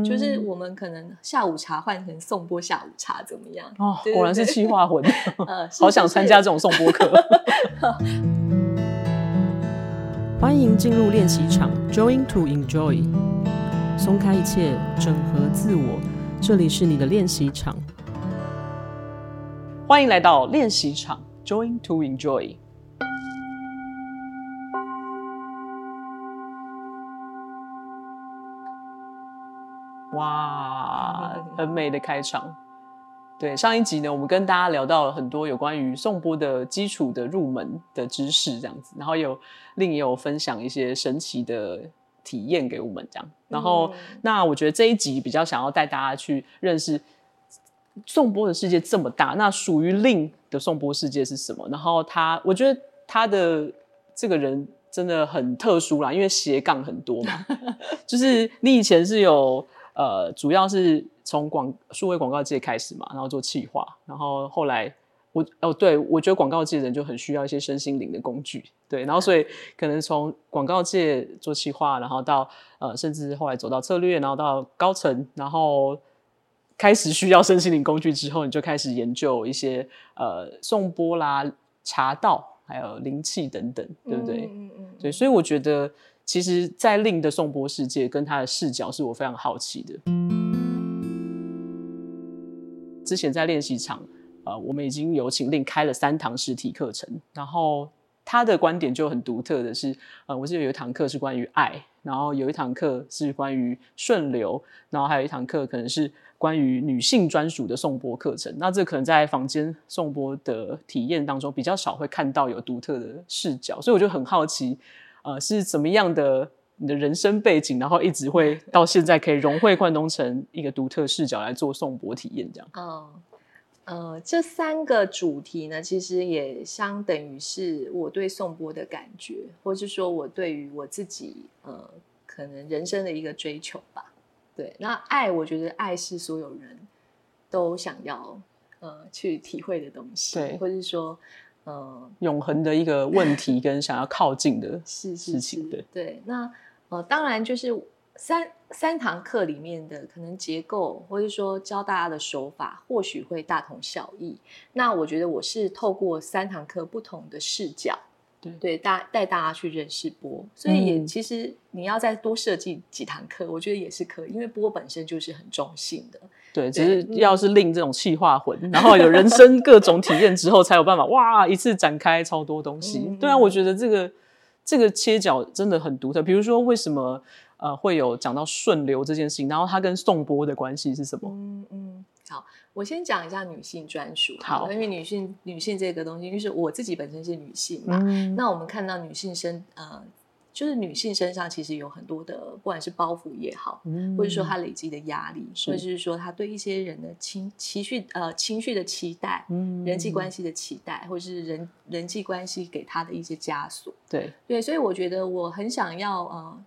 嗯，就是我们可能下午茶换成颂钵下午茶怎么样？哦，果然是气化魂，呃，好想参加这种颂钵课。欢迎进入练习场，Join to enjoy，松开一切，整合自我，这里是你的练习场。欢迎来到练习场，Join to enjoy。哇，很美的开场。对，上一集呢，我们跟大家聊到了很多有关于颂钵的基础的入门的知识，这样子，然后有另也有分享一些神奇的体验给我们，这样。然后，嗯、那我觉得这一集比较想要带大家去认识颂钵的世界这么大，那属于令的颂钵世界是什么？然后他，我觉得他的这个人真的很特殊啦，因为斜杠很多嘛，就是你以前是有。呃，主要是从广数位广告界开始嘛，然后做企划，然后后来我哦，对，我觉得广告界的人就很需要一些身心灵的工具，对，然后所以可能从广告界做企划，然后到呃，甚至后来走到策略，然后到高层，然后开始需要身心灵工具之后，你就开始研究一些呃送波啦、茶道，还有灵气等等，对不对？嗯嗯嗯，对，所以我觉得。其实，在令的颂钵世界跟他的视角是我非常好奇的。之前在练习场，呃，我们已经有请令开了三堂实体课程，然后他的观点就很独特的是，呃，我记得有一堂课是关于爱，然后有一堂课是关于顺流，然后还有一堂课可能是关于女性专属的颂钵课程。那这可能在房间颂钵的体验当中比较少会看到有独特的视角，所以我就很好奇。呃，是怎么样的你的人生背景，然后一直会 到现在可以融会贯通成一个独特视角来做颂钵体验这样？嗯，呃，这三个主题呢，其实也相等于是我对颂钵的感觉，或是说我对于我自己呃可能人生的一个追求吧。对，那爱，我觉得爱是所有人都想要呃去体会的东西，对，或是说。嗯，永恒的一个问题跟想要靠近的 事情，是是是，对对。那呃，当然就是三三堂课里面的可能结构，或者说教大家的手法，或许会大同小异。那我觉得我是透过三堂课不同的视角。对对，带带大家去认识波，所以也其实你要再多设计几堂课，嗯，我觉得也是可以，因为波本身就是很中性的。对，只是要是令这种气化魂，然后有人生各种体验之后，才有办法哇，一次展开超多东西。嗯、对啊，我觉得这个这个切角真的很独特。比如说，为什么呃会有讲到顺流这件事情，然后它跟宋波的关系是什么？嗯嗯，好。我先讲一下女性专属，好，因为女性女性这个东西，就是我自己本身是女性嘛，嗯、那我们看到女性身呃，就是女性身上其实有很多的，不管是包袱也好，嗯、或者说她累积的压力，或者是说她对一些人的情情绪呃情绪的期待，嗯，人际关系的期待，或者是人人际关系给她的一些枷锁，对对，所以我觉得我很想要呃。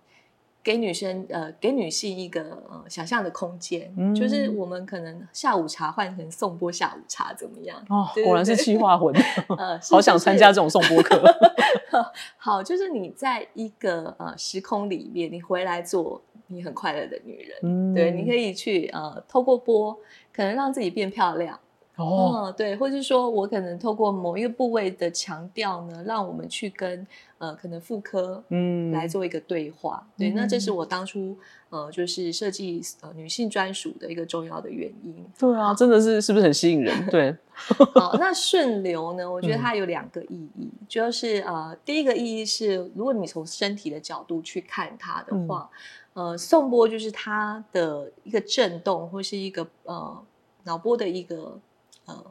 给女生呃，给女性一个呃想象的空间，嗯，就是我们可能下午茶换成颂钵下午茶怎么样？哦，果然是气化魂，呃，好想参加这种颂钵课。好，就是你在一个呃时空里面，你回来做你很快乐的女人，嗯，对，你可以去呃透过播，可能让自己变漂亮。哦、嗯，对，或者是说我可能透过某一个部位的强调呢，让我们去跟呃可能妇科嗯来做一个对话，嗯、对，那这是我当初呃就是设计呃女性专属的一个重要的原因。对啊，真的是是不是很吸引人？对，好，那顺流呢？我觉得它有两个意义，嗯、就是呃第一个意义是，如果你从身体的角度去看它的话，嗯、呃颂钵就是它的一个震动，或是一个呃脑波的一个。呃，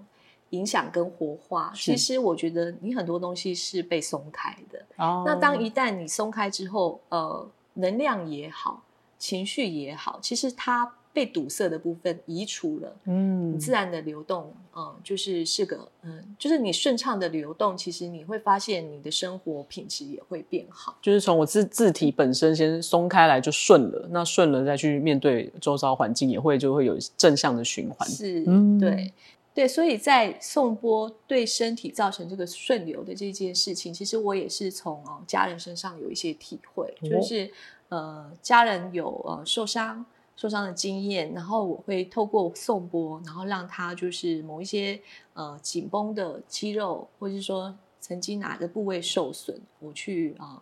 影响跟活化，其实我觉得你很多东西是被松开的。哦，那当一旦你松开之后，呃，能量也好，情绪也好，其实它被堵塞的部分移除了，嗯，自然的流动，嗯、呃，就是是个，嗯，就是你顺畅的流动，其实你会发现你的生活品质也会变好。就是从我自自体本身先松开来就顺了，那顺了再去面对周遭环境，也会就会有正向的循环。是，嗯，对。对，所以在送波对身体造成这个顺流的这件事情，其实我也是从哦家人身上有一些体会，就是呃家人有呃受伤，受伤的经验，然后我会透过送波，然后让他就是某一些呃紧绷的肌肉，或者是说曾经哪个部位受损，我去啊、呃、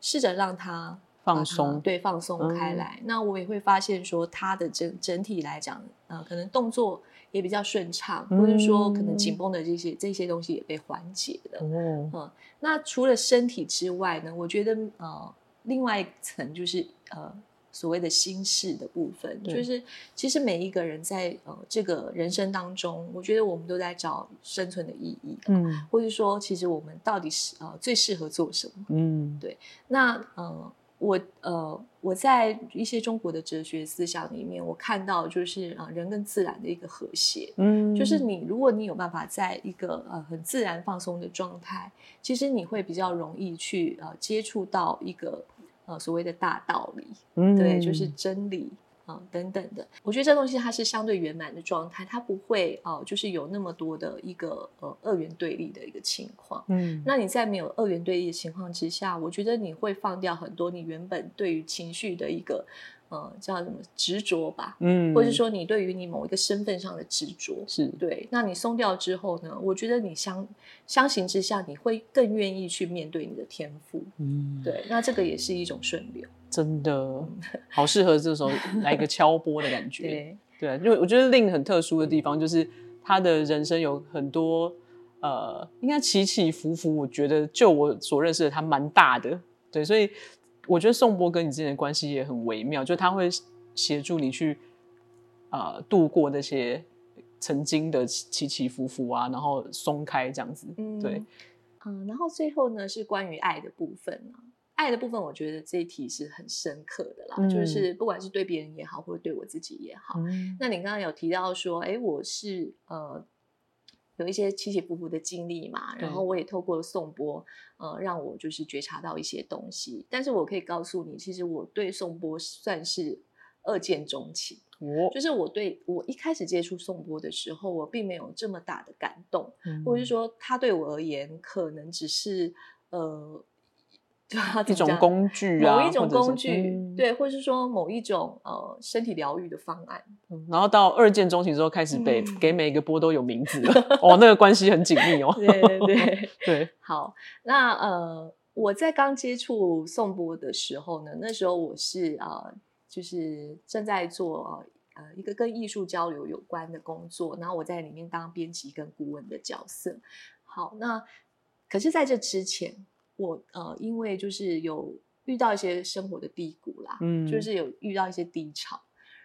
试着让他放松，对，放松开来。嗯、那我也会发现说他的整整体来讲，呃，可能动作也比较顺畅，或者说可能紧绷的这些这些东西也被缓解了。嗯，嗯，那除了身体之外呢，我觉得呃。另外一层就是呃所谓的心事的部分，就是其实每一个人在呃这个人生当中，我觉得我们都在找生存的意义，嗯，或者说其实我们到底是呃最适合做什么，嗯，对。那呃我呃我在一些中国的哲学思想里面，我看到就是啊、呃、人跟自然的一个和谐，嗯，就是你如果你有办法在一个呃很自然放松的状态，其实你会比较容易去呃接触到一个。呃，所谓的大道理，嗯，对，就是真理啊、呃，等等的。我觉得这东西它是相对圆满的状态，它不会哦、呃，就是有那么多的一个呃二元对立的一个情况。嗯，那你在没有二元对立的情况之下，我觉得你会放掉很多你原本对于情绪的一个。呃，叫什么执着吧，嗯，或者是说你对于你某一个身份上的执着，是对。那你松掉之后呢？我觉得你相相形之下，你会更愿意去面对你的天赋，嗯，对。那这个也是一种顺流，真的好适合这时候来一个敲波的感觉，对对。因为我觉得 Lin 很特殊的地方就是他的人生有很多呃，应该起起伏伏。我觉得就我所认识的他蛮大的，对，所以。我觉得宋波跟你之间的关系也很微妙，就他会协助你去啊、呃、度过那些曾经的起起伏伏啊，然后松开这样子。嗯，对，嗯，然后最后呢是关于爱的部分啊。爱的部分，我觉得这一题是很深刻的啦，嗯、就是不管是对别人也好，或者对我自己也好。嗯、那你刚刚有提到说，哎，我是呃。有一些起起伏伏的经历嘛，然后我也透过颂钵，呃，让我就是觉察到一些东西。但是我可以告诉你，其实我对颂钵算是二见钟情。哦，就是我对我一开始接触颂钵的时候，我并没有这么大的感动，嗯、或者是说，他对我而言可能只是呃。一种工具啊，某一种工具，嗯、对，或是说某一种呃身体疗愈的方案。嗯、然后到二见钟情之后，开始给、嗯、给每一个波都有名字了。哦，那个关系很紧密哦。对对对对。好，那呃，我在刚接触颂钵的时候呢，那时候我是呃，就是正在做呃一个跟艺术交流有关的工作，然后我在里面当编辑跟顾问的角色。好，那可是在这之前。我呃，因为就是有遇到一些生活的低谷啦，嗯，就是有遇到一些低潮，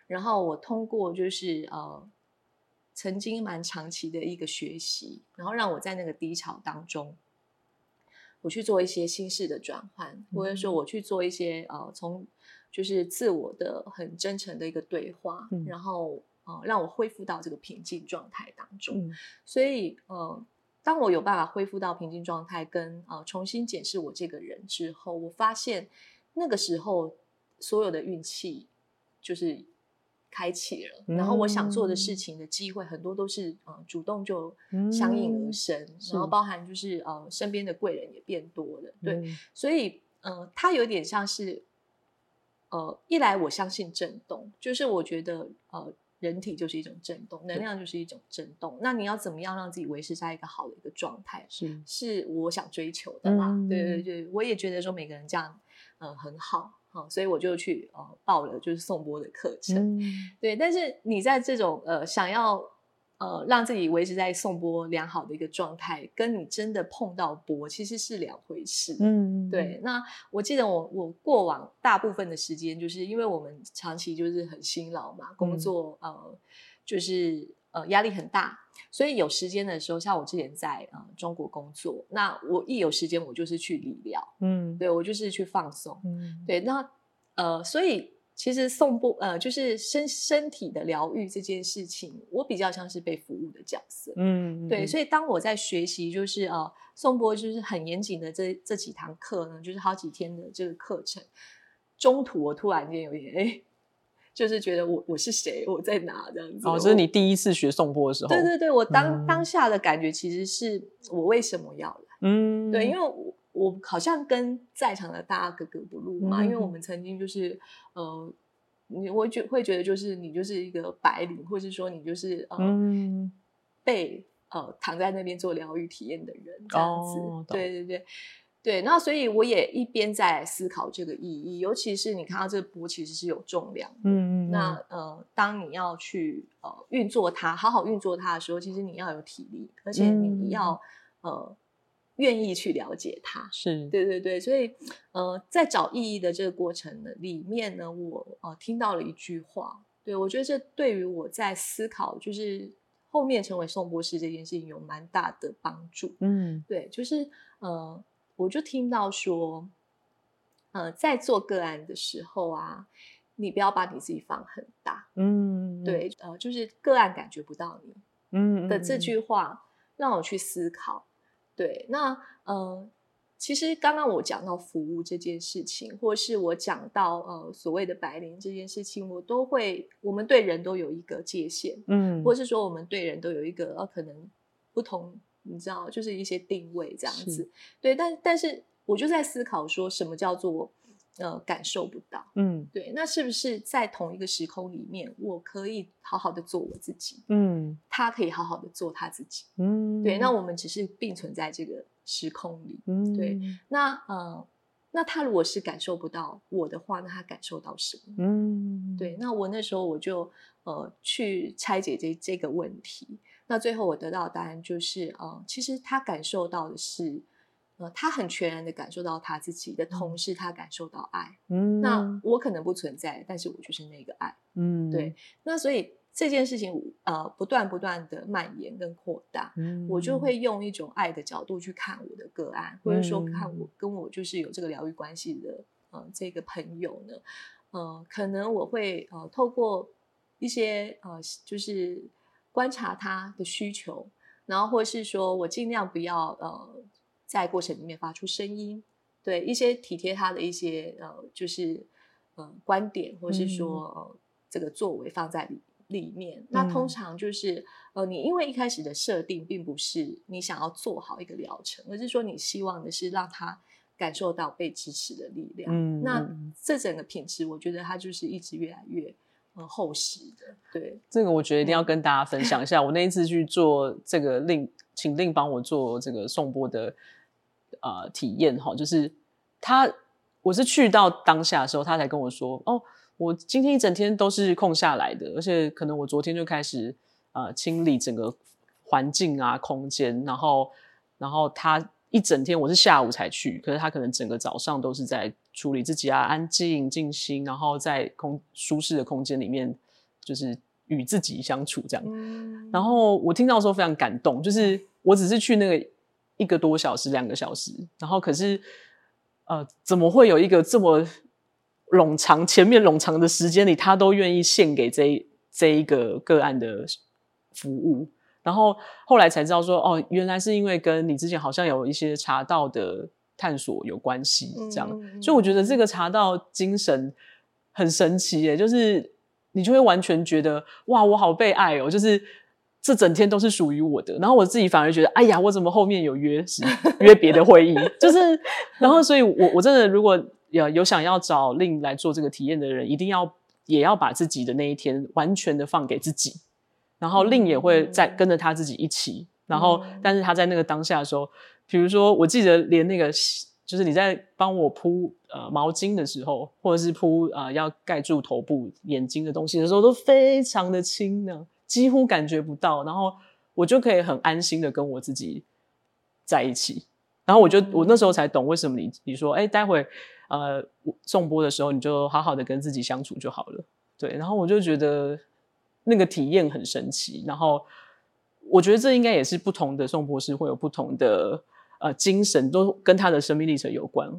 然后我通过就是呃，曾经蛮长期的一个学习，然后让我在那个低潮当中，我去做一些心事的转换，或者说我去做一些呃，从就是自我的很真诚的一个对话，嗯，然后呃，让我恢复到这个平静状态当中，嗯，所以呃。当我有办法恢复到平静状态，跟呃重新检视我这个人之后，我发现那个时候所有的运气就是开启了，嗯、然后我想做的事情的机会很多都是呃主动就相应而生，嗯、然后包含就是呃身边的贵人也变多了，对，嗯、所以呃它有点像是呃一来我相信震动，就是我觉得呃。人体就是一种震动，能量就是一种震动。那你要怎么样让自己维持在一个好的一个状态？是，是我想追求的嘛？嗯、对对对，我也觉得说每个人这样，呃，很好，好，所以我就去呃报了就是颂钵的课程。嗯、对，但是你在这种呃想要。呃，让自己维持在送波良好的一个状态，跟你真的碰到波其实是两回事。嗯，对。那我记得我我过往大部分的时间，就是因为我们长期就是很辛劳嘛，工作、嗯、呃就是呃压力很大，所以有时间的时候，像我之前在呃中国工作，那我一有时间我就是去理疗，嗯，对我就是去放松，嗯，对。那呃，所以。其实颂钵呃，就是身身体的疗愈这件事情，我比较像是被服务的角色，嗯，对，所以当我在学习，就是呃，颂钵就是很严谨的这这几堂课呢，就是好几天的这个课程，中途我突然间有点哎，就是觉得我我是谁，我在哪这样子。哦，这是你第一次学颂钵的时候。对对对，我当、嗯、当下的感觉其实是我为什么要来？嗯，对，因为我。我好像跟在场的大家格格不入嘛，嗯、因为我们曾经就是呃你我觉会觉得就是你就是一个白领，或是说你就是呃、嗯、被呃躺在那边做疗愈体验的人这样子。哦、对对对对，那所以我也一边在思考这个意义，尤其是你看到这个波其实是有重量的。嗯嗯。那呃，当你要去呃运作它，好好运作它的时候，其实你要有体力，而且你要、嗯、呃。愿意去了解它，是。对对对，所以呃，在找意义的这个过程呢里面呢，我呃听到了一句话，对，我觉得这对于我在思考，就是后面成为宋博士这件事情有蛮大的帮助。嗯，对，就是呃，我就听到说，呃，在做个案的时候啊，你不要把你自己放很大，嗯，对，呃，就是个案感觉不到你，嗯的这句话让我去思考。对，那呃，其实刚刚我讲到服务这件事情，或是我讲到呃所谓的白领这件事情，我都会，我们对人都有一个界限，嗯，或是说我们对人都有一个呃可能不同，你知道，就是一些定位这样子。对，但但是我就在思考说，什么叫做呃感受不到？嗯，对，那是不是在同一个时空里面，我可以好好的做我自己？嗯，他可以好好的做他自己。嗯，对，那我们只是并存在这个时空里。嗯，对，那呃，那他如果是感受不到我的话，那他感受到什么？嗯，对，那我那时候我就呃去拆解这这个问题。那最后我得到的答案就是，呃，其实他感受到的是。呃，他很全然的感受到他自己的同时，他感受到爱。嗯，那我可能不存在，但是我就是那个爱。嗯，对。那所以这件事情，呃，不断不断的蔓延跟扩大，嗯，我就会用一种爱的角度去看我的个案，或者说看我跟我就是有这个疗愈关系的，呃，这个朋友呢，呃，可能我会呃透过一些呃，就是观察他的需求，然后或是说我尽量不要呃。在过程里面发出声音，对一些体贴他的一些呃，就是呃观点，或是说、嗯、呃这个作为放在里里面。嗯、那通常就是呃，你因为一开始的设定并不是你想要做好一个疗程，而是说你希望的是让他感受到被支持的力量。嗯，那这整个品质，我觉得它就是一直越来越呃厚实的。对，这个我觉得一定要跟大家分享一下。嗯、我那一次去做这个令，请令帮我做这个颂钵的。呃，体验哈，就是他，我是去到当下的时候，他才跟我说，哦，我今天一整天都是空下来的，而且可能我昨天就开始呃清理整个环境啊、空间，然后，然后他一整天我是下午才去，可是他可能整个早上都是在处理自己啊，安静静心，然后在空舒适的空间里面，就是与自己相处这样。嗯、然后我听到的时候非常感动，就是我只是去那个。一个多小时，两个小时，然后可是，呃，怎么会有一个这么冗长、前面冗长的时间里，他都愿意献给这一这一个个案的服务？然后后来才知道说，哦，原来是因为跟你之前好像有一些茶道的探索有关系，这样。嗯、所以我觉得这个茶道精神很神奇耶，就是你就会完全觉得，哇，我好被爱哦，就是。这整天都是属于我的，然后我自己反而觉得，哎呀，我怎么后面有约时 约别的会议？就是，然后所以我，我我真的如果有有想要找令来做这个体验的人，一定要也要把自己的那一天完全的放给自己，然后令也会在跟着他自己一起，然后但是他在那个当下的时候，比如说我记得连那个就是你在帮我铺呃毛巾的时候，或者是铺呃要盖住头部眼睛的东西的时候，都非常的轻呢。几乎感觉不到，然后我就可以很安心的跟我自己在一起，然后我就我那时候才懂为什么你你说，哎，待会呃送播的时候你就好好的跟自己相处就好了，对，然后我就觉得那个体验很神奇，然后我觉得这应该也是不同的颂钵师会有不同的呃精神，都跟他的生命历程有关。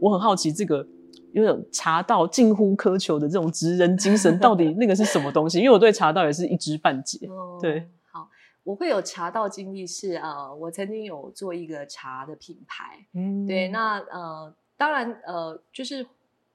我很好奇这个。有种茶道近乎苛求的这种职人精神，到底那个是什么东西？因为我对茶道也是一知半解。哦、对，好，我会有茶道经历是呃，我曾经有做一个茶的品牌，嗯，对，那呃，当然呃，就是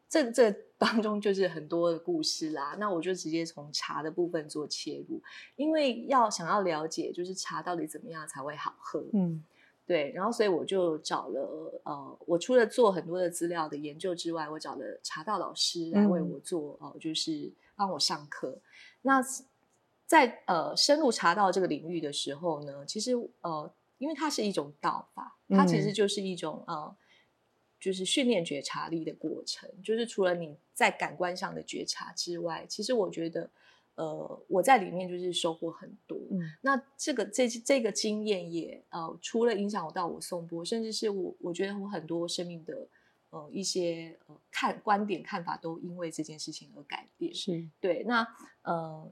这这当中就是很多的故事啦。那我就直接从茶的部分做切入，因为要想要了解，就是茶到底怎么样才会好喝，嗯。对，然后所以我就找了呃，我除了做很多的资料的研究之外，我找了茶道老师来为我做哦、就是帮我上课。那在呃深入茶道这个领域的时候呢，其实呃，因为它是一种道法，它其实就是一种、嗯、呃。就是训练觉察力的过程，就是除了你在感官上的觉察之外，其实我觉得，呃，我在里面就是收获很多。嗯，那这个这这个经验也呃，除了影响我到我颂钵，甚至是我我觉得我很多生命的呃一些呃看观点看法都因为这件事情而改变。是对，那呃，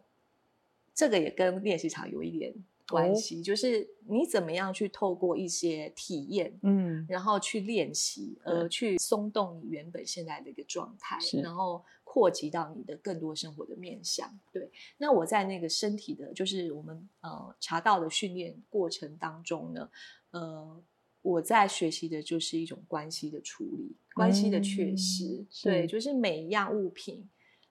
这个也跟练习场有一点。关系、哦、就是你怎么样去透过一些体验，嗯，然后去练习，呃，去松动你原本现在的一个状态，然后扩及到你的更多生活的面向。对，那我在那个身体的，就是我们呃茶道的训练过程当中呢，呃，我在学习的就是一种关系的处理，关系的确实，嗯、对，就是每一样物品。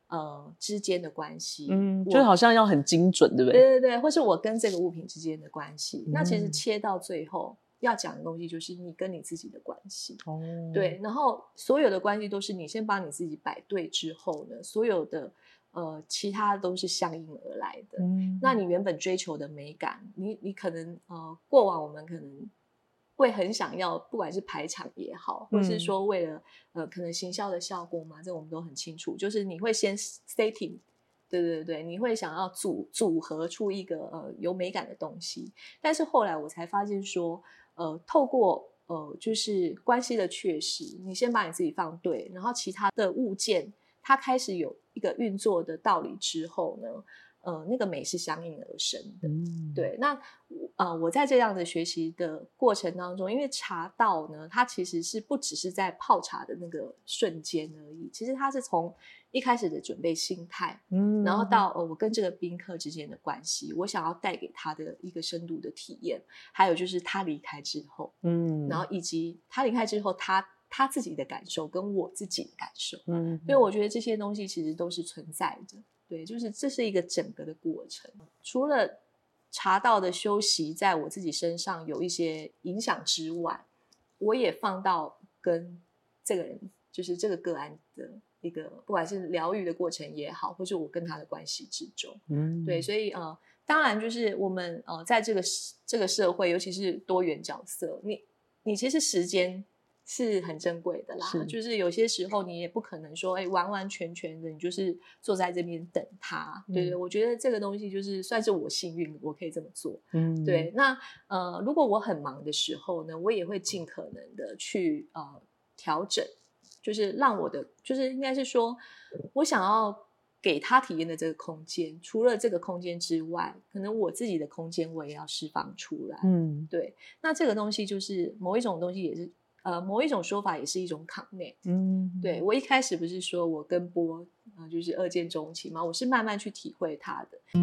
呃，之间的关系，嗯，就好像要很精准，对不对？对对对，或是我跟这个物品之间的关系，嗯、那其实切到最后要讲的东西就是你跟你自己的关系。哦，对，然后所有的关系都是你先把你自己摆对之后呢，所有的呃其他都是相应而来的。嗯，那你原本追求的美感，你你可能呃过往我们可能。会很想要，不管是排场也好，或是说为了、嗯、呃可能行销的效果嘛，这我们都很清楚。就是你会先 setting，对对对，你会想要组组合出一个呃有美感的东西。但是后来我才发现说，呃，透过呃就是关系的确实，你先把你自己放对，然后其他的物件它开始有一个运作的道理之后呢。呃，那个美是相应而生的，嗯、对。那呃，我在这样的学习的过程当中，因为茶道呢，它其实是不只是在泡茶的那个瞬间而已，其实它是从一开始的准备心态，嗯，然后到呃我跟这个宾客之间的关系，我想要带给他的一个深度的体验，还有就是他离开之后，嗯，然后以及他离开之后，他他自己的感受跟我自己的感受，嗯，所以我觉得这些东西其实都是存在的。对，就是这是一个整个的过程。除了茶道的修习在我自己身上有一些影响之外，我也放到跟这个人，就是这个个案的一个，不管是疗愈的过程也好，或是我跟他的关系之中。嗯，对，所以呃，当然就是我们呃，在这个这个社会，尤其是多元角色，你你其实时间。是很珍贵的啦，是就是有些时候你也不可能说，哎，完完全全的你就是坐在这边等他，嗯、对对，我觉得这个东西就是算是我幸运，我可以这么做，嗯，对。那呃，如果我很忙的时候呢，我也会尽可能的去呃调整，就是让我的，就是应该是说，我想要给他体验的这个空间，除了这个空间之外，可能我自己的空间我也要释放出来，嗯，对。那这个东西就是某一种东西也是。呃，某一种说法也是一种 connect。嗯，对，我一开始不是说我跟波啊、呃，就是二见钟情嘛，我是慢慢去体会他的。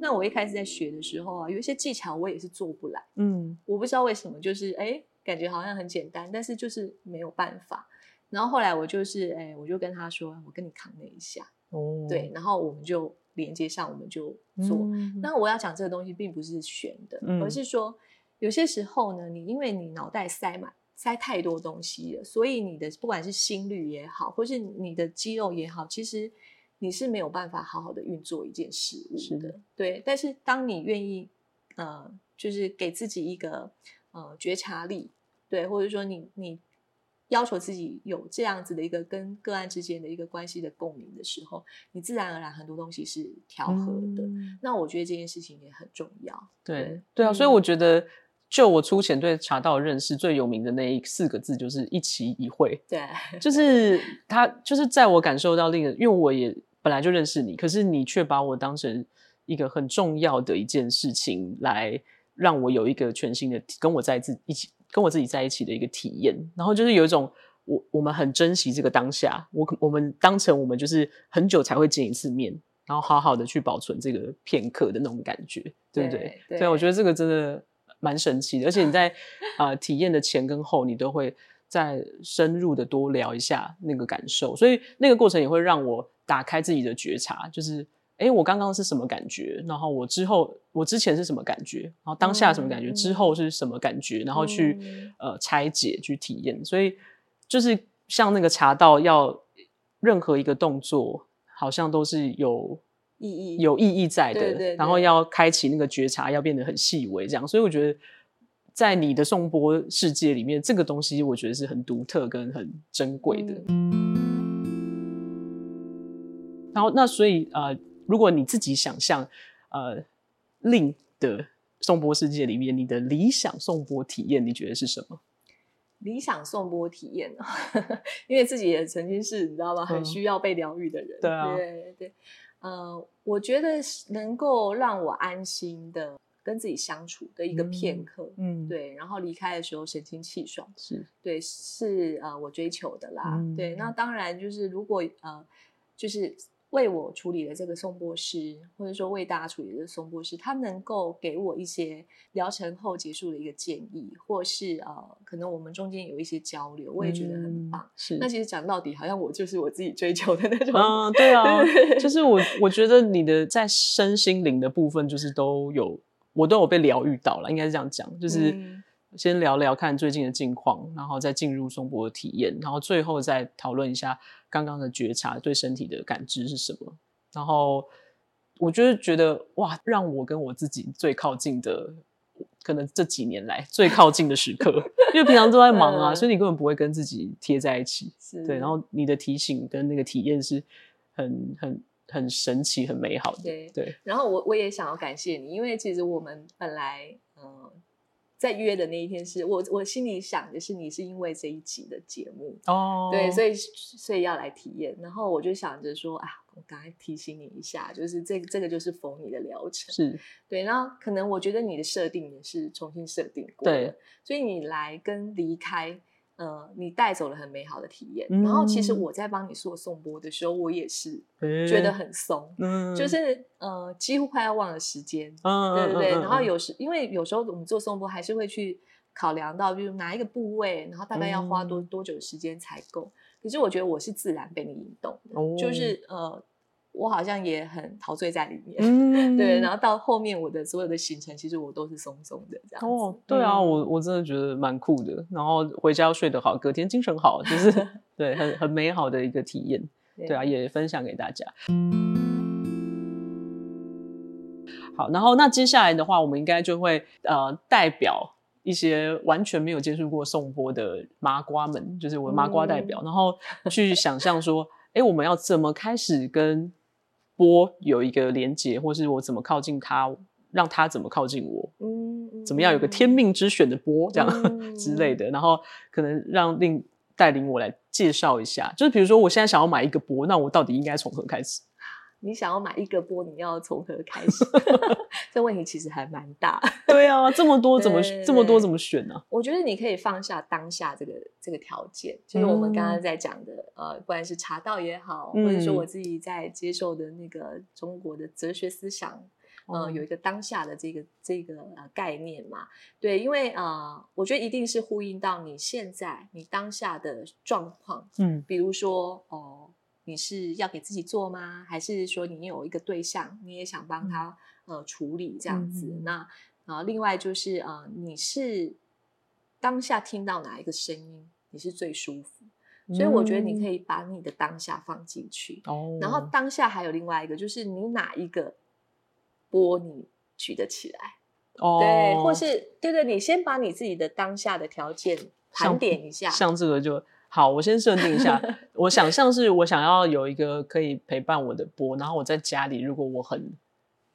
那我一开始在学的时候啊，有一些技巧我也是做不来。嗯，我不知道为什么，就是哎，感觉好像很简单，但是就是没有办法。然后后来我就是哎，我就跟他说，我跟你 connect 一下。哦，对，然后我们就连接上，我们就做。嗯、那我要讲这个东西，并不是玄的，嗯、而是说。有些时候呢，你因为你脑袋塞满塞太多东西了，所以你的不管是心率也好，或是你的肌肉也好，其实你是没有办法好好的运作一件事物的。是的，对。但是当你愿意，呃，就是给自己一个呃觉察力，对，或者说你你要求自己有这样子的一个跟个案之间的一个关系的共鸣的时候，你自然而然很多东西是调和的。嗯、那我觉得这件事情也很重要。对对，对啊，所以我觉得。就我粗浅对茶道认识最有名的那四个字就是一期一会，对，就是他，就是在我感受到另一个，因为我也本来就认识你，可是你却把我当成一个很重要的一件事情来让我有一个全新的跟我在自一起跟我自己在一起的一个体验，然后就是有一种我我们很珍惜这个当下，我我们当成我们就是很久才会见一次面，然后好好的去保存这个片刻的那种感觉，对不对？对，对，对，我觉得这个真的。蛮神奇的，而且你在啊、呃、体验的前跟后，你都会再深入的多聊一下那个感受，所以那个过程也会让我打开自己的觉察，就是哎，我刚刚是什么感觉？然后我之后，我之前是什么感觉？然后当下什么感觉？嗯、之后是什么感觉？然后去、嗯、呃拆解，去体验。所以就是像那个茶道，要任何一个动作，好像都是有意义、有意义在的。对对对，然后要开启那个觉察，要变得很细微，这样。所以我觉得，在你的颂钵世界里面，这个东西我觉得是很独特跟很珍贵的。嗯、然后那所以呃。如果你自己想象，呃，Lin 的颂钵世界里面，你的理想颂钵体验，你觉得是什么？理想颂钵体验，因为自己也曾经是你知道吗？很需要被疗愈的人。嗯、对啊，对对，呃，我觉得能够让我安心的跟自己相处的一个片刻，嗯，对，然后离开的时候神清气爽，是对，是呃我追求的啦。嗯、对，那当然就是如果呃，就是。为我处理的这个颂钵师，或者说为大家处理的这个颂钵师，他能够给我一些疗程后结束的一个建议，或是呃，可能我们中间有一些交流，我也觉得很棒。嗯、是，那其实讲到底，好像我就是我自己追求的那种。嗯，对啊，就是我，我觉得你的在身心灵的部分，就是都有，我都有被疗愈到了，应该是这样讲，就是。嗯先聊聊看最近的近况，然后再进入松柏的体验，然后最后再讨论一下刚刚的觉察对身体的感知是什么。然后我就是觉得哇，让我跟我自己最靠近的，可能这几年来最靠近的时刻，因为平常都在忙啊，所以你根本不会跟自己贴在一起。是对，然后你的提醒跟那个体验是很很很神奇、很美好的。对，对，然后我我也想要感谢你，因为其实我们本来嗯。呃在约的那一天是，是我我心里想的是，你是因为这一集的节目哦，对，所以所以要来体验。然后我就想着说啊，我刚才提醒你一下，就是这这个就是否你的疗程是对。然后可能我觉得你的设定也是重新设定过的，对，所以你来跟离开。呃，你带走了很美好的体验，嗯、然后其实我在帮你做颂钵的时候，我也是觉得很松，嗯、就是呃，几乎快要忘了时间，嗯、对不对？嗯、然后有时因为有时候我们做颂钵还是会去考量到，就是哪一个部位，然后大概要花多、嗯、多久的时间才够。可是我觉得我是自然被你引动的，哦、就是呃。我好像也很陶醉在里面，嗯、对，然后到后面我的所有的行程，其实我都是松松的这样子。哦，对啊，嗯、我我真的觉得蛮酷的。然后回家要睡得好，隔天精神好，就是 对，很很美好的一个体验。对，对啊，也分享给大家。好，然后那接下来的话，我们应该就会呃代表一些完全没有接触过颂钵的麻瓜们，就是我的麻瓜代表，嗯、然后去想象说，哎，我们要怎么开始跟钵有一个连接，或是我怎么靠近他，让他怎么靠近我？嗯，怎么样有个天命之选的波这样、嗯、之类的，然后可能让 Lin 带领我来介绍一下，就是比如说我现在想要买一个波，那我到底应该从何开始？你想要买一个波，你要从何开始？这问题其实还蛮大。对啊，这么多怎么这么多怎么选呢、啊？我觉得你可以放下当下这个这个条件，就是我们刚刚在讲的，嗯、呃，不管是茶道也好，或者说我自己在接受的那个中国的哲学思想，嗯、呃，有一个当下的这个这个呃概念嘛。对，因为呃，我觉得一定是呼应到你现在你当下的状况。嗯，比如说哦。呃你是要给自己做吗？还是说你有一个对象，你也想帮他呃处理这样子？嗯、那啊，另外就是呃，你是当下听到哪一个声音，你是最舒服？嗯、所以我觉得你可以把你的当下放进去。哦。然后当下还有另外一个，就是你哪一个波你举得起来？哦。对，或是对对，你先把你自己的当下的条件盘点一下。像，像这个就。好，我先设定一下。我想象是我想要有一个可以陪伴我的波，然后我在家里，如果我很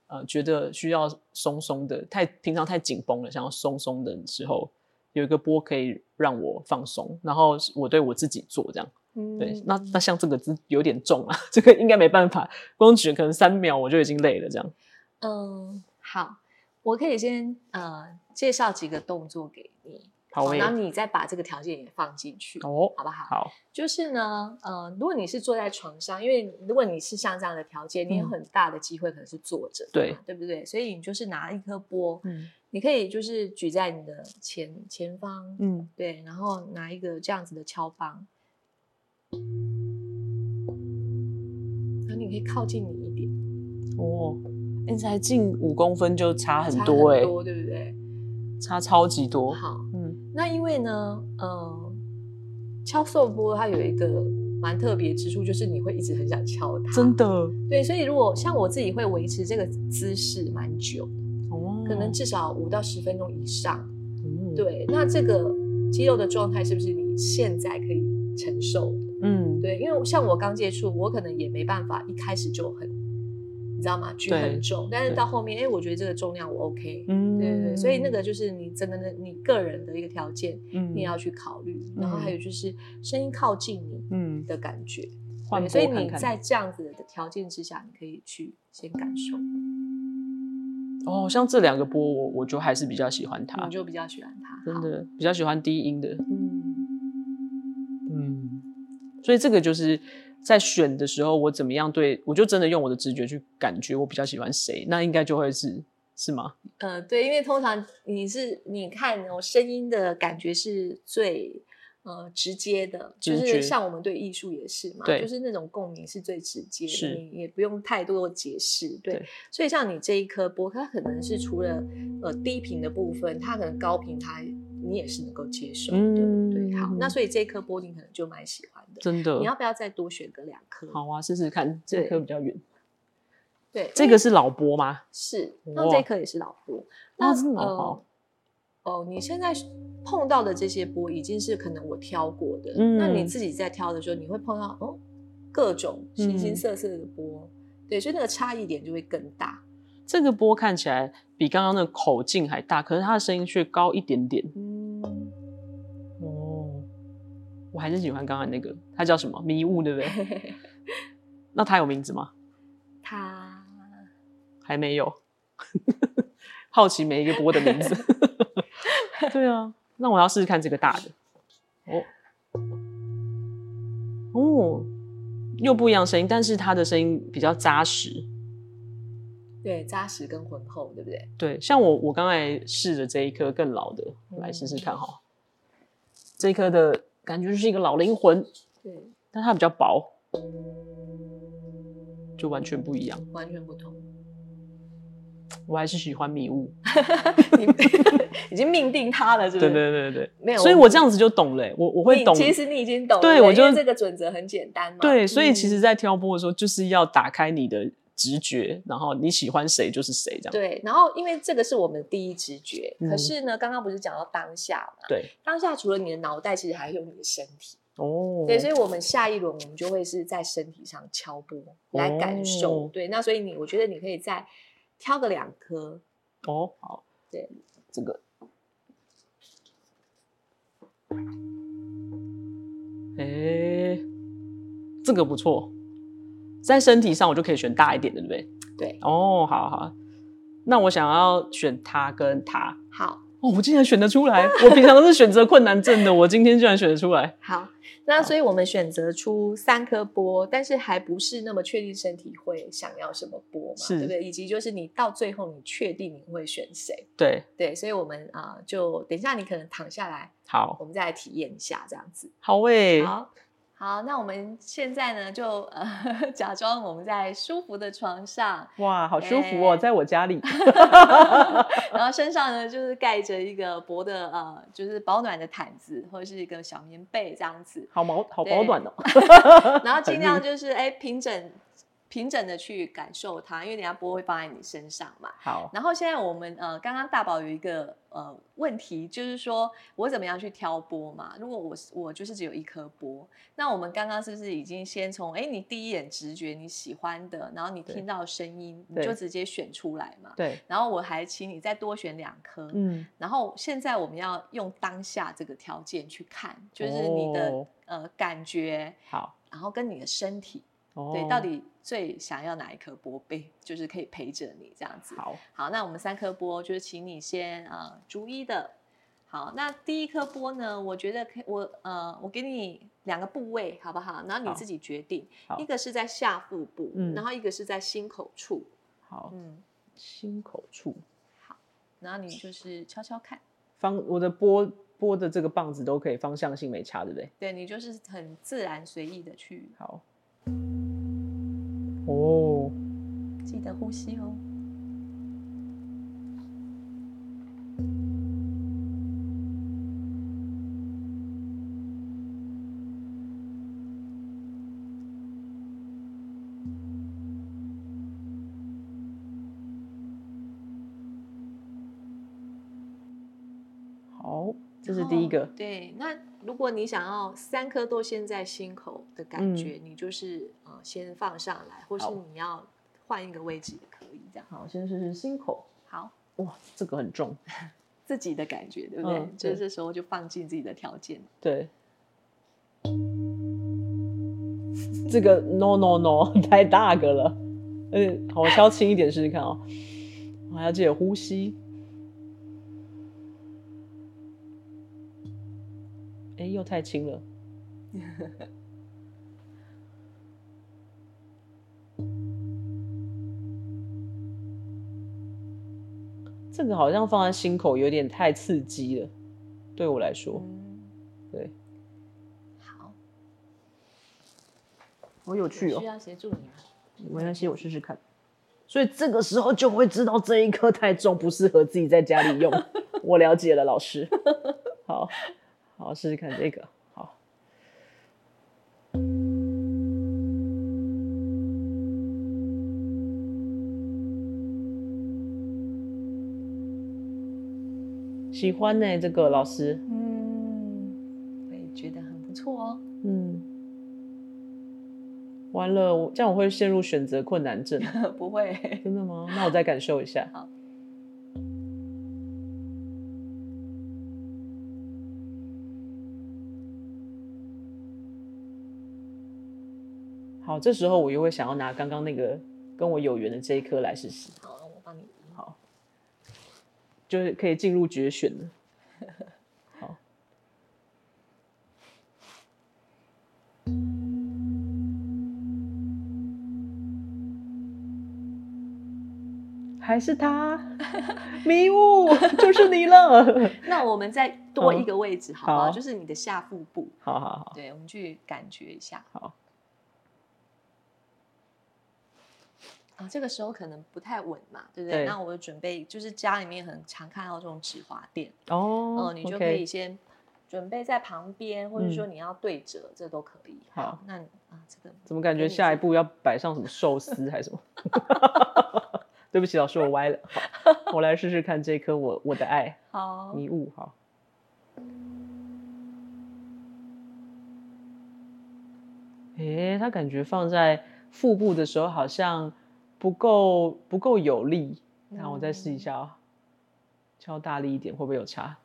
呃觉得需要松松的，太平常太紧绷了，想要松松的时候，有一个波可以让我放松，然后我对我自己做这样。嗯，对。那那像这个字有点重啊，这个应该没办法，光举可能三秒我就已经累了这样。嗯，好，我可以先呃介绍几个动作给你。好，然后你再把这个条件也放进去，哦，好不好？好，就是呢，呃，如果你是坐在床上，因为如果你是像这样的条件，你有很大的机会可能是坐着，对，对不对？所以你就是拿一颗波，嗯，你可以就是举在你的前前方，嗯，对，然后拿一个这样子的敲棒，然后你可以靠近你一点，哦，才近五公分就差很差多哎、很多对不对？差超级多。好，嗯，那因为呢，呃，敲颂钵它有一个蛮特别之处，就是你会一直很想敲它。真的对，所以如果像我自己会维持这个姿势蛮久，哦，可能至少五到十分钟以上。嗯，对，那这个肌肉的状态是不是你现在可以承受的？嗯，对，因为像我刚接触，我可能也没办法一开始就很，你知道吗？举很重，但是到后面，哎，我觉得这个重量我 OK，嗯，对对对，所以那个就是你真的你个人的一个条件，嗯，你也要去考虑。然后还有就是声音靠近你，嗯的感觉，嗯，所以你在这样子的条件之下，你可以去先感受。哦，像这两个波，我我就还是比较喜欢它，我就比较喜欢它，真的比较喜欢低音的，嗯嗯，所以这个就是在选的时候，我怎么样对我就真的用我的直觉去感觉我比较喜欢谁，那应该就会是是吗？呃，对，因为通常你是你看我声音的感觉是最。呃，直接的，就是像我们对艺术也是嘛，对，就是那种共鸣是最直接的，也不用太多的解释，对，对。所以像你这一颗波，它可能是除了呃低频的部分，它可能高频它你也是能够接受的，嗯、对。好，那所以这一颗波你可能就蛮喜欢的，真的。你要不要再多选个两颗？好啊，试试看，这颗比较远。对，这个是老波吗？是，那这颗也是老波，那真的好。呃哦，你现在碰到的这些波已经是可能我挑过的，嗯、那你自己在挑的时候，你会碰到哦各种形形色色的波，嗯、对，所以那个差异点就会更大。这个波看起来比刚刚那个口径还大，可是它的声音却高一点点。嗯，我还是喜欢刚刚那个，它叫什么？迷雾，对不对？那它有名字吗？它还没有，好奇每一个波的名字。对啊，那我要试试看这个大的哦哦，又不一样声音，但是它的声音比较扎实，对，扎实跟浑厚，对不对？对，像我我刚才试的这一颗更老的，嗯、来试试看哈，这一颗的感觉就是一个老灵魂，对，但它比较薄，就完全不一样，完全不同。我还是喜欢迷雾，已经命定它了，是不是？对对对对，没有，所以我这样子就懂了，我我会懂。其实你已经懂了，对，我就这个准则很简单嘛。对，所以其实，在挑拨的时候，就是要打开你的直觉，然后你喜欢谁就是谁，这样。对，然后因为这个是我们的第一直觉，可是呢，刚刚不是讲到当下嘛？对，当下除了你的脑袋，其实还有你的身体。哦，对，所以我们下一轮我们就会是在身体上敲钵来感受。对，那所以你，我觉得你可以再挑个两颗。哦，好，对，这个，哎，这个不错，在身体上我就可以选大一点的，对不对？对，哦，好好，那我想要选它跟它，好，哦，我竟然选得出来，我平常都是选择困难症的，我今天竟然选得出来，好。那所以我们选择出三颗波，但是还不是那么确定身体会想要什么波嘛，是对不对？以及就是你到最后你确定你会选谁？对对，所以我们啊、呃，就等一下你可能躺下来，好，我们再来体验一下这样子。好喂，好。好，那我们现在呢，就呃 假装我们在舒服的床上，哇，好舒服哦，欸、在我家里，然后身上呢就是盖着一个薄的呃，就是保暖的毯子或者是一个小棉被这样子，好毛好。保暖哦，然后尽量就是哎平整。平整的去感受它，因为等下波会放在你身上嘛。好。然后现在我们呃，刚刚大宝有一个呃问题，就是说我怎么样去挑波嘛？如果我我就是只有一颗波，那我们刚刚是不是已经先从哎你第一眼直觉你喜欢的，然后你听到声音你就直接选出来嘛？对。然后我还请你再多选两颗。嗯。然后现在我们要用当下这个条件去看，就是你的、哦、呃感觉好，然后跟你的身体。对，到底最想要哪一颗波被，就是可以陪着你这样子。好，好，那我们三颗波就是请你先呃逐一的。好，那第一颗波呢，我觉得可以，我呃我给你两个部位好不好？然后你自己决定，一个是在下腹部，嗯，然后一个是在心口处。好，嗯，心口处。好，然后你就是敲敲看。方，我的波波的这个棒子都可以方向性没差，对不对？对，你就是很自然随意的去。好。哦，记得呼吸哦。好，这是第一个。对，那如果你想要三颗都先在心口的感觉，嗯、你就是呃先放上来，或是你要换一个位置也可以，这样。好，先试试心口。好，哇，这个很重，自己的感觉对不对？嗯、就是这时候就放进自己的条件。对，这个 no no no 太大个了，嗯，好，我敲轻一点试试看哦。我还要记得呼吸。哎，又太轻了。这个好像放在心口有点太刺激了，对我来说。嗯、对。好。好有趣哦。需要协助你吗？没关系，我试试看。所以这个时候就会知道这一颗太重，不适合自己在家里用。我了解了，老师。好。好，试试看这个。喜欢呢，这个老师。嗯，我也觉得很不错哦。嗯，完了，我这样我会陷入选择困难症。不会，真的吗？那我再感受一下。好。好，这时候我又会想要拿刚刚那个跟我有缘的这一颗来试试。就是可以进入决选了。好，还是他，迷雾就是你了。那我们再多一个位置，好不好？好，就是你的下腹部。好好好，对，我们去感觉一下。好。啊，这个时候可能不太稳嘛，对不对？对，那我就准备，就是家里面很常看到这种止滑垫哦，嗯，你就可以先准备在旁边，或者说你要对折，嗯、这都可以。好，那啊，这个怎么感觉下一步要摆上什么寿司还是什么？对不起，老师，我歪了。好，我来试试看这颗我我的爱。好，迷雾好。诶，他感觉放在腹部的时候好像。不够不够有力，那我再试一下哦，敲大力一点，会不会有差？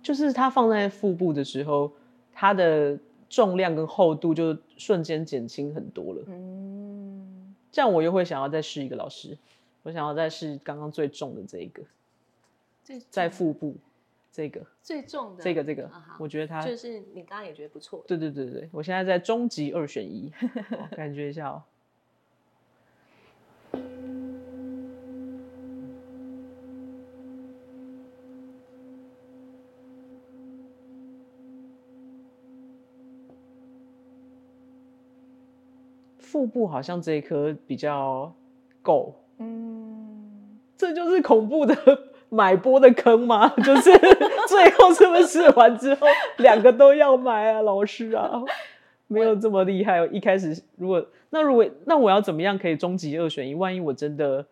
就是它放在腹部的时候，它的重量跟厚度就瞬间减轻很多了。嗯，这样我又会想要再试一个老师，我想要再试刚刚最重的这一个，在腹部。这个最重的，这个这个，啊、我觉得它就是你刚刚也觉得不错。对对对对，我现在在终极二选一，感觉一下哦。腹部好像这一颗比较够，嗯，这就是恐怖的。买波的坑吗？就是 最后是不是试完之后两个都要买啊？老师啊，没有这么厉害。一开始如果那如果那我要怎么样可以终极二选一？万一我真的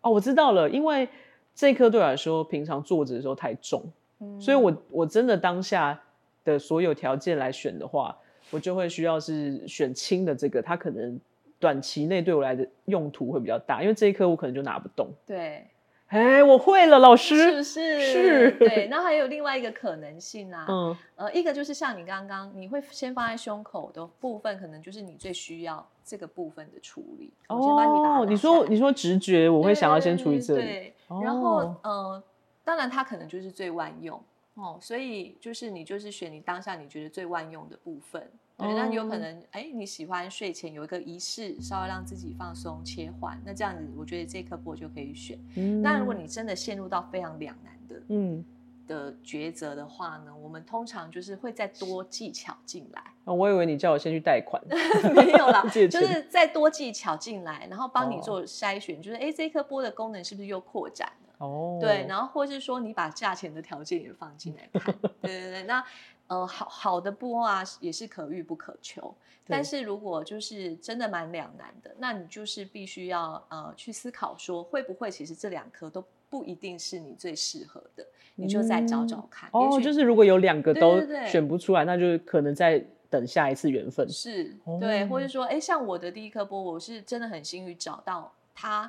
哦，我知道了，因为这颗对我来说平常坐着的时候太重，嗯、所以我我真的当下的所有条件来选的话，我就会需要是选轻的这个，它可能短期内对我来的用途会比较大，因为这一颗我可能就拿不动。对。哎，我会了，老师是不是？是，对。那还有另外一个可能性啊，嗯，呃，一个就是像你刚刚，你会先放在胸口的部分，可能就是你最需要这个部分的处理。哦，你你说你说直觉，我会想要先处理这里。对，然后呃，当然它可能就是最万用哦，所以就是你就是选你当下你觉得最万用的部分。对，那你有可能，哎，你喜欢睡前有一个仪式，稍微让自己放松切换，那这样子，我觉得这颗波就可以选。嗯，那如果你真的陷入到非常两难的，嗯，的抉择的话呢，我们通常就是会再多技巧进来。哦，我以为你叫我先去贷款，没有啦，就是再多技巧进来，然后帮你做筛选，哦、就是哎，这颗波的功能是不是又扩展了？哦，对，然后或是说你把价钱的条件也放进来看，对对对，那。呃，好好的波啊，也是可遇不可求。但是如果就是真的蛮两难的，那你就是必须要呃去思考说，会不会其实这两颗都不一定是你最适合的，你就再找找看。嗯、哦，就是如果有两个都选不出来，对对对，那就可能在等下一次缘分。是，对，或者说，哎，像我的第一颗波，我是真的很幸运找到它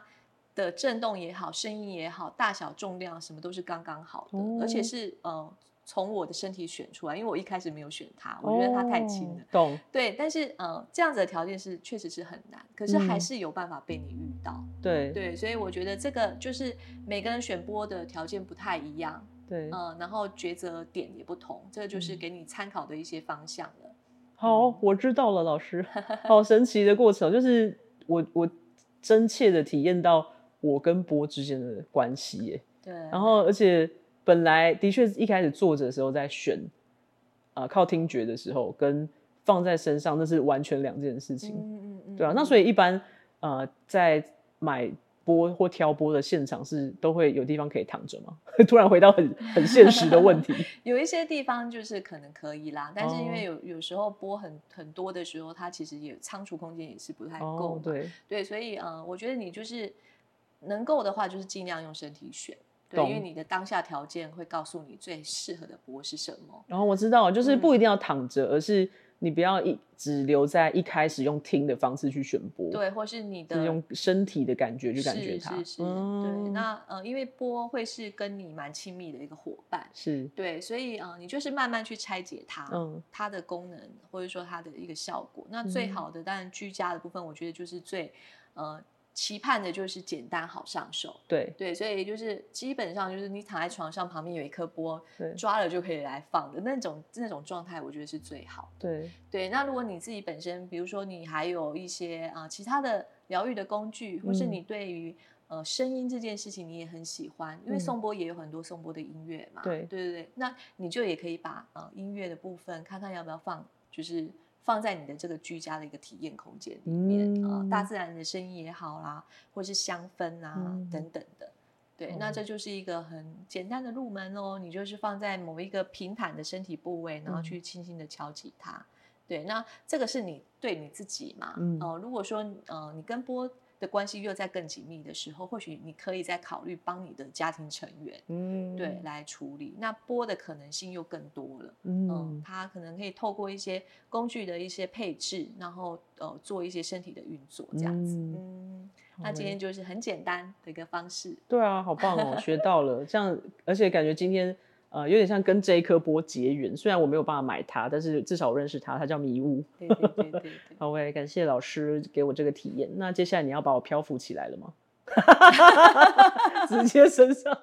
的震动也好，声音也好，大小重量什么都是刚刚好的，哦、而且是呃。从我的身体选出来，因为我一开始没有选它，我觉得它太轻了。懂。对，但是呃，这样子的条件是确实是很难，可是还是有办法被你遇到。对对，所以我觉得这个就是每个人选波的条件不太一样。对。嗯，然后抉择点也不同，这个就是给你参考的一些方向了。好，我知道了，老师。好神奇的过程，就是我我真切的体验到我跟波之间的关系耶。对。然后，而且。本来的确一开始坐着的时候在选，呃，靠听觉的时候跟放在身上那是完全两件事情，嗯嗯嗯，对啊，那所以一般呃在买播或挑播的现场是都会有地方可以躺着吗？突然回到很很现实的问题，有一些地方就是可能可以啦，但是因为有有时候播很很多的时候，它其实也仓储空间也是不太够，哦，对。对，所以呃，我觉得你就是能够的话，就是尽量用身体选。对，因为你的当下条件会告诉你最适合的波是什么。然后我知道，就是不一定要躺着，嗯、而是你不要一只留在一开始用听的方式去选波。对，或是你的是用身体的感觉去感觉它。是是是，嗯、对。那呃，因为波会是跟你蛮亲密的一个伙伴。是。对，所以呃，你就是慢慢去拆解它，嗯，它的功能或者说它的一个效果。那最好的当然居家的部分，我觉得就是最呃。期盼的就是简单好上手，对。对，所以就是基本上就是你躺在床上，旁边有一颗波，对。抓了就可以来放的那种那种状态，我觉得是最好。对。对，那如果你自己本身，比如说你还有一些啊、呃、其他的疗愈的工具，或是你对于、嗯、呃声音这件事情你也很喜欢，因为颂钵也有很多颂钵的音乐嘛，对。对对对，那你就也可以把呃音乐的部分看看要不要放，就是。放在你的这个居家的一个体验空间里面啊、嗯呃，大自然的声音也好啦，或是香氛啊、嗯、等等的，对，嗯、那这就是一个很简单的入门哦。你就是放在某一个平坦的身体部位，然后去轻轻的敲击它。嗯、对，那这个是你对你自己嘛？嗯、呃，如果说呃你跟钵的关系又在更紧密的时候，或许你可以再考虑帮你的家庭成员，嗯，对，来处理。那播的可能性又更多了，嗯，嗯，它可能可以透过一些工具的一些配置，然后呃做一些身体的运作，这样子，嗯，嗯，那今天就是很简单的一个方式。对啊，好棒哦，学到了，这样，而且感觉今天。呃，有点像跟这一颗波结缘，虽然我没有办法买它，但是至少我认识它，它叫迷雾。对对对对，对。好，喂，感谢老师给我这个体验。那接下来你要把我漂浮起来了吗？直接身上。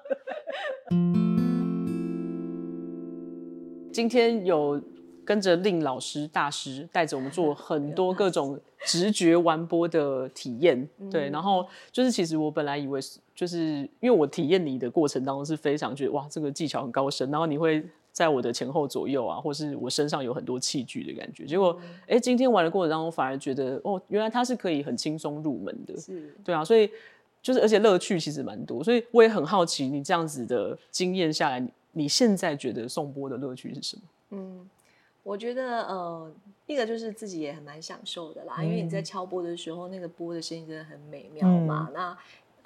今天有跟着令老师大师带着我们做 很多各种直觉玩波的体验，对，然后就是其实我本来以为是。就是因为我体验你的过程当中是非常觉得哇，这个技巧很高深，然后你会在我的前后左右啊，或是我身上有很多器具的感觉。结果哎、欸，今天玩的过程当中反而觉得哦，原来它是可以很轻松入门的，是对啊，所以就是而且乐趣其实蛮多，所以我也很好奇你这样子的经验下来，你现在觉得颂钵的乐趣是什么？嗯，我觉得呃，一个就是自己也很蛮享受的啦，嗯、因为你在敲钵的时候，那个钵的声音真的很美妙嘛，嗯、那。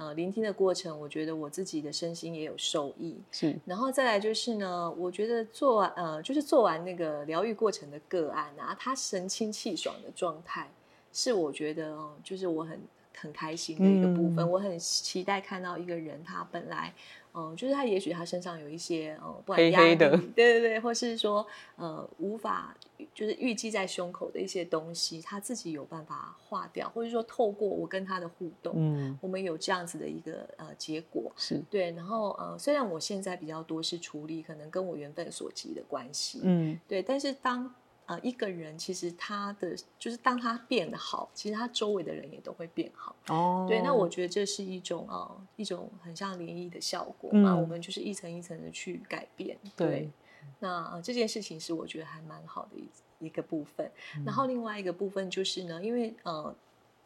呃，聆听的过程，我觉得我自己的身心也有受益。是，然后再来就是呢，我觉得做完呃，就是做完那个疗愈过程的个案啊，他神清气爽的状态，是我觉得哦，就是我很很开心的一个部分。嗯、我很期待看到一个人，他本来。嗯，就是他，也许他身上有一些呃，不管压力，黑黑的，对对对，或是说呃，无法就是郁积在胸口的一些东西，他自己有办法化掉，或者说透过我跟他的互动，嗯，我们有这样子的一个呃结果，是对。然后呃，虽然我现在比较多是处理可能跟我缘分所及的关系，嗯，对，但是当呃一个人其实他的就是当他变好，其实他周围的人也都会变好。哦，对，那我觉得这是一种呃一种很像涟漪的效果嘛，嗯、我们就是一层一层的去改变。对，对那、呃、这件事情是我觉得还蛮好的一一个部分。嗯、然后另外一个部分就是呢，因为呃。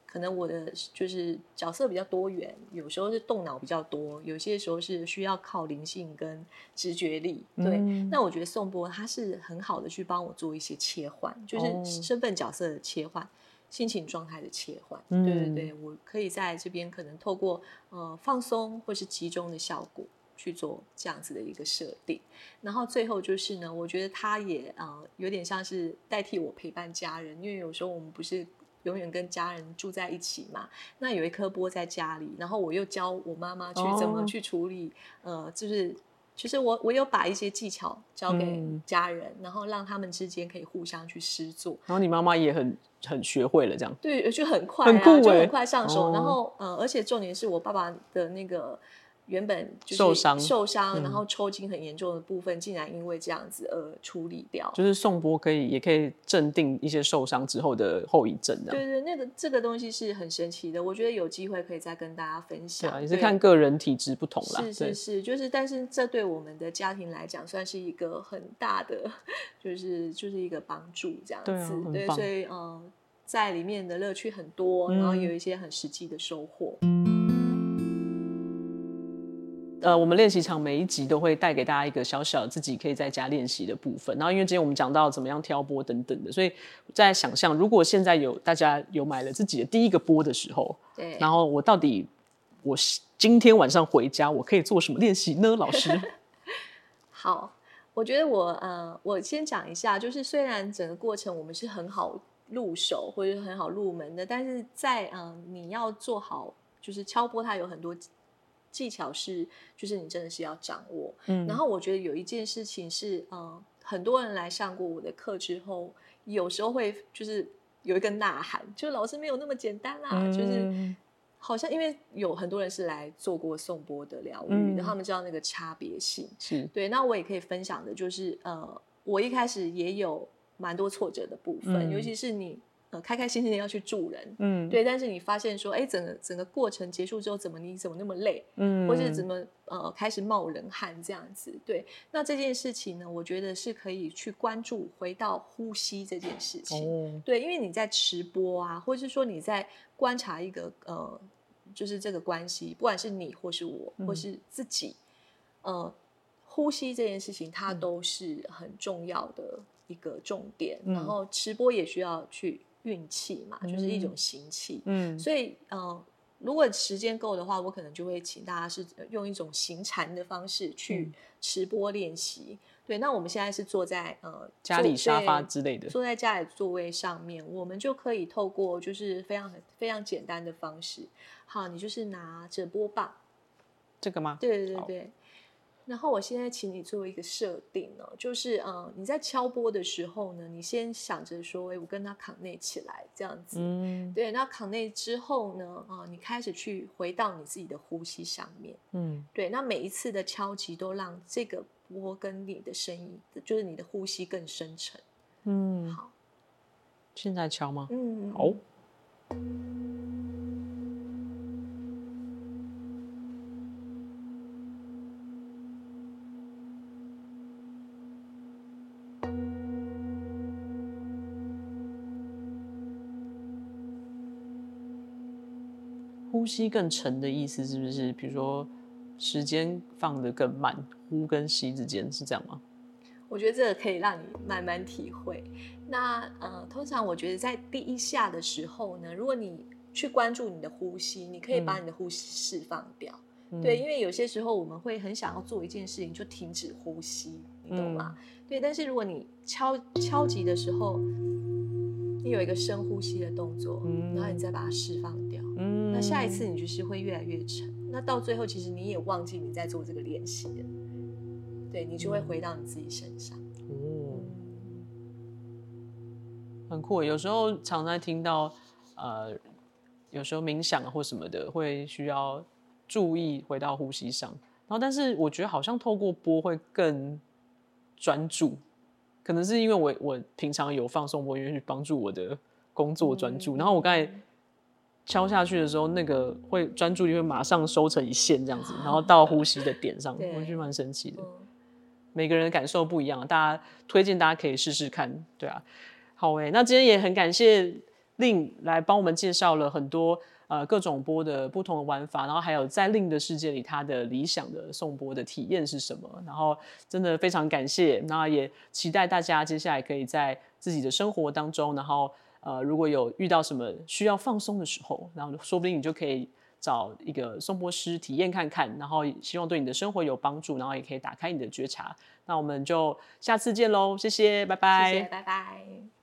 可能我的就是角色比较多元，有时候是动脑比较多，有些时候是需要靠灵性跟直觉力。对，嗯、那我觉得宋波他是很好的去帮我做一些切换，就是身份角色的切换，哦、心情状态的切换。嗯、对对对，我可以在这边可能透过呃放松或是集中的效果去做这样子的一个设定。然后最后就是呢，我觉得他也呃有点像是代替我陪伴家人，因为有时候我们不是。永远跟家人住在一起嘛，那有一颗波在家里，然后我又教我妈妈去怎么去处理，哦、呃，就是其实我我有把一些技巧教给家人，嗯、然后让他们之间可以互相去施作。然后你妈妈也很很学会了这样，对，就很快、啊，很酷，就很快上手。哦、然后呃，而且重点是我爸爸的那个。原本就是受伤，受伤，然后抽筋很严重的部分，嗯、竟然因为这样子而处理掉。就是颂钵可以，也可以镇定一些受伤之后的后遗症。对对，那个这个东西是很神奇的，我觉得有机会可以再跟大家分享。也是看个人体质不同啦。是是是，就是，但是这对我们的家庭来讲，算是一个很大的，就是就是一个帮助这样子。对，啊、对，所以嗯、呃，在里面的乐趣很多，然后有一些很实际的收获。嗯呃，我们练习场每一集都会带给大家一个小小自己可以在家练习的部分。然后，因为今天我们讲到怎么样挑拨等等的，所以在想象，如果现在有大家有买了自己的第一个波的时候，对，然后我到底我今天晚上回家我可以做什么练习呢？老师，好，我觉得我呃，我先讲一下，就是虽然整个过程我们是很好入手或者很好入门的，但是在嗯、呃，你要做好就是敲拨，它有很多。技巧是，就是你真的是要掌握。嗯，然后我觉得有一件事情是，嗯，很多人来上过我的课之后，有时候会就是有一个呐喊，就老师没有那么简单啦，嗯、就是好像因为有很多人是来做过颂钵的疗愈，嗯、然后他们知道那个差别性。是对，那我也可以分享的就是，呃，我一开始也有蛮多挫折的部分，嗯、尤其是你。呃，开开心心的要去助人，嗯，对，但是你发现说，哎，整个整个过程结束之后，怎么你怎么那么累，嗯，或者怎么呃开始冒冷汗这样子，对，那这件事情呢，我觉得是可以去关注回到呼吸这件事情，哦，对，因为你在直播啊，或者是说你在观察一个呃，就是这个关系，不管是你或是我或是自己，嗯、呃，呼吸这件事情它都是很重要的一个重点，嗯、然后直播也需要去。运气嘛，就是一种行气。嗯，所以呃，如果时间够的话，我可能就会请大家是用一种行禅的方式去持播练习。嗯、对，那我们现在是坐在呃家里沙发之类的，坐在家里座位上面，我们就可以透过就是非常非常简单的方式。好，你就是拿着钵棒，这个吗？对对对对。然后我现在请你做一个设定呢，就是嗯，你在敲波的时候呢，你先想着说，哎，我跟他 connect 起来，这样子，嗯，对。那 connect 之后呢，啊，你开始去回到你自己的呼吸上面，嗯，对。那每一次的敲击都让这个波跟你的声音，就是你的呼吸更深沉，嗯，好。现在敲吗？嗯，好。呼吸更沉的意思是不是？比如说，时间放得更慢，呼跟吸之间是这样吗？我觉得这个可以让你慢慢体会。那呃，通常我觉得在第一下的时候呢，如果你去关注你的呼吸，你可以把你的呼吸释放掉。嗯、对，因为有些时候我们会很想要做一件事情，就停止呼吸，你懂吗？嗯、对，但是如果你敲敲击的时候，你有一个深呼吸的动作，嗯、然后你再把它释放掉。嗯，那下一次你就是会越来越沉，那到最后其实你也忘记你在做这个练习了，对，你就会回到你自己身上。哦，很酷。有时候常常听到，呃，有时候冥想或什么的会需要注意回到呼吸上，然后但是我觉得好像透过波会更专注。可能是因为我我平常有放颂钵音乐去帮助我的工作专注，嗯、然后我刚才敲下去的时候，那个会专注力会马上收成一线这样子，然后到呼吸的点上，我觉得蛮神奇的。每个人感受不一样，大家推荐大家可以试试看，对啊。好诶，那今天也很感谢 Lin 来帮我们介绍了很多呃各种波的不同的玩法，然后还有在 Lin 的世界里他的理想的送波的体验是什么，然后真的非常感谢，那也期待大家接下来可以在自己的生活当中，然后呃如果有遇到什么需要放松的时候，然后说不定你就可以。找一个送波师体验看看，然后希望对你的生活有帮助，然后也可以打开你的觉察。那我们就下次见喽，谢谢，拜拜，谢谢，拜拜。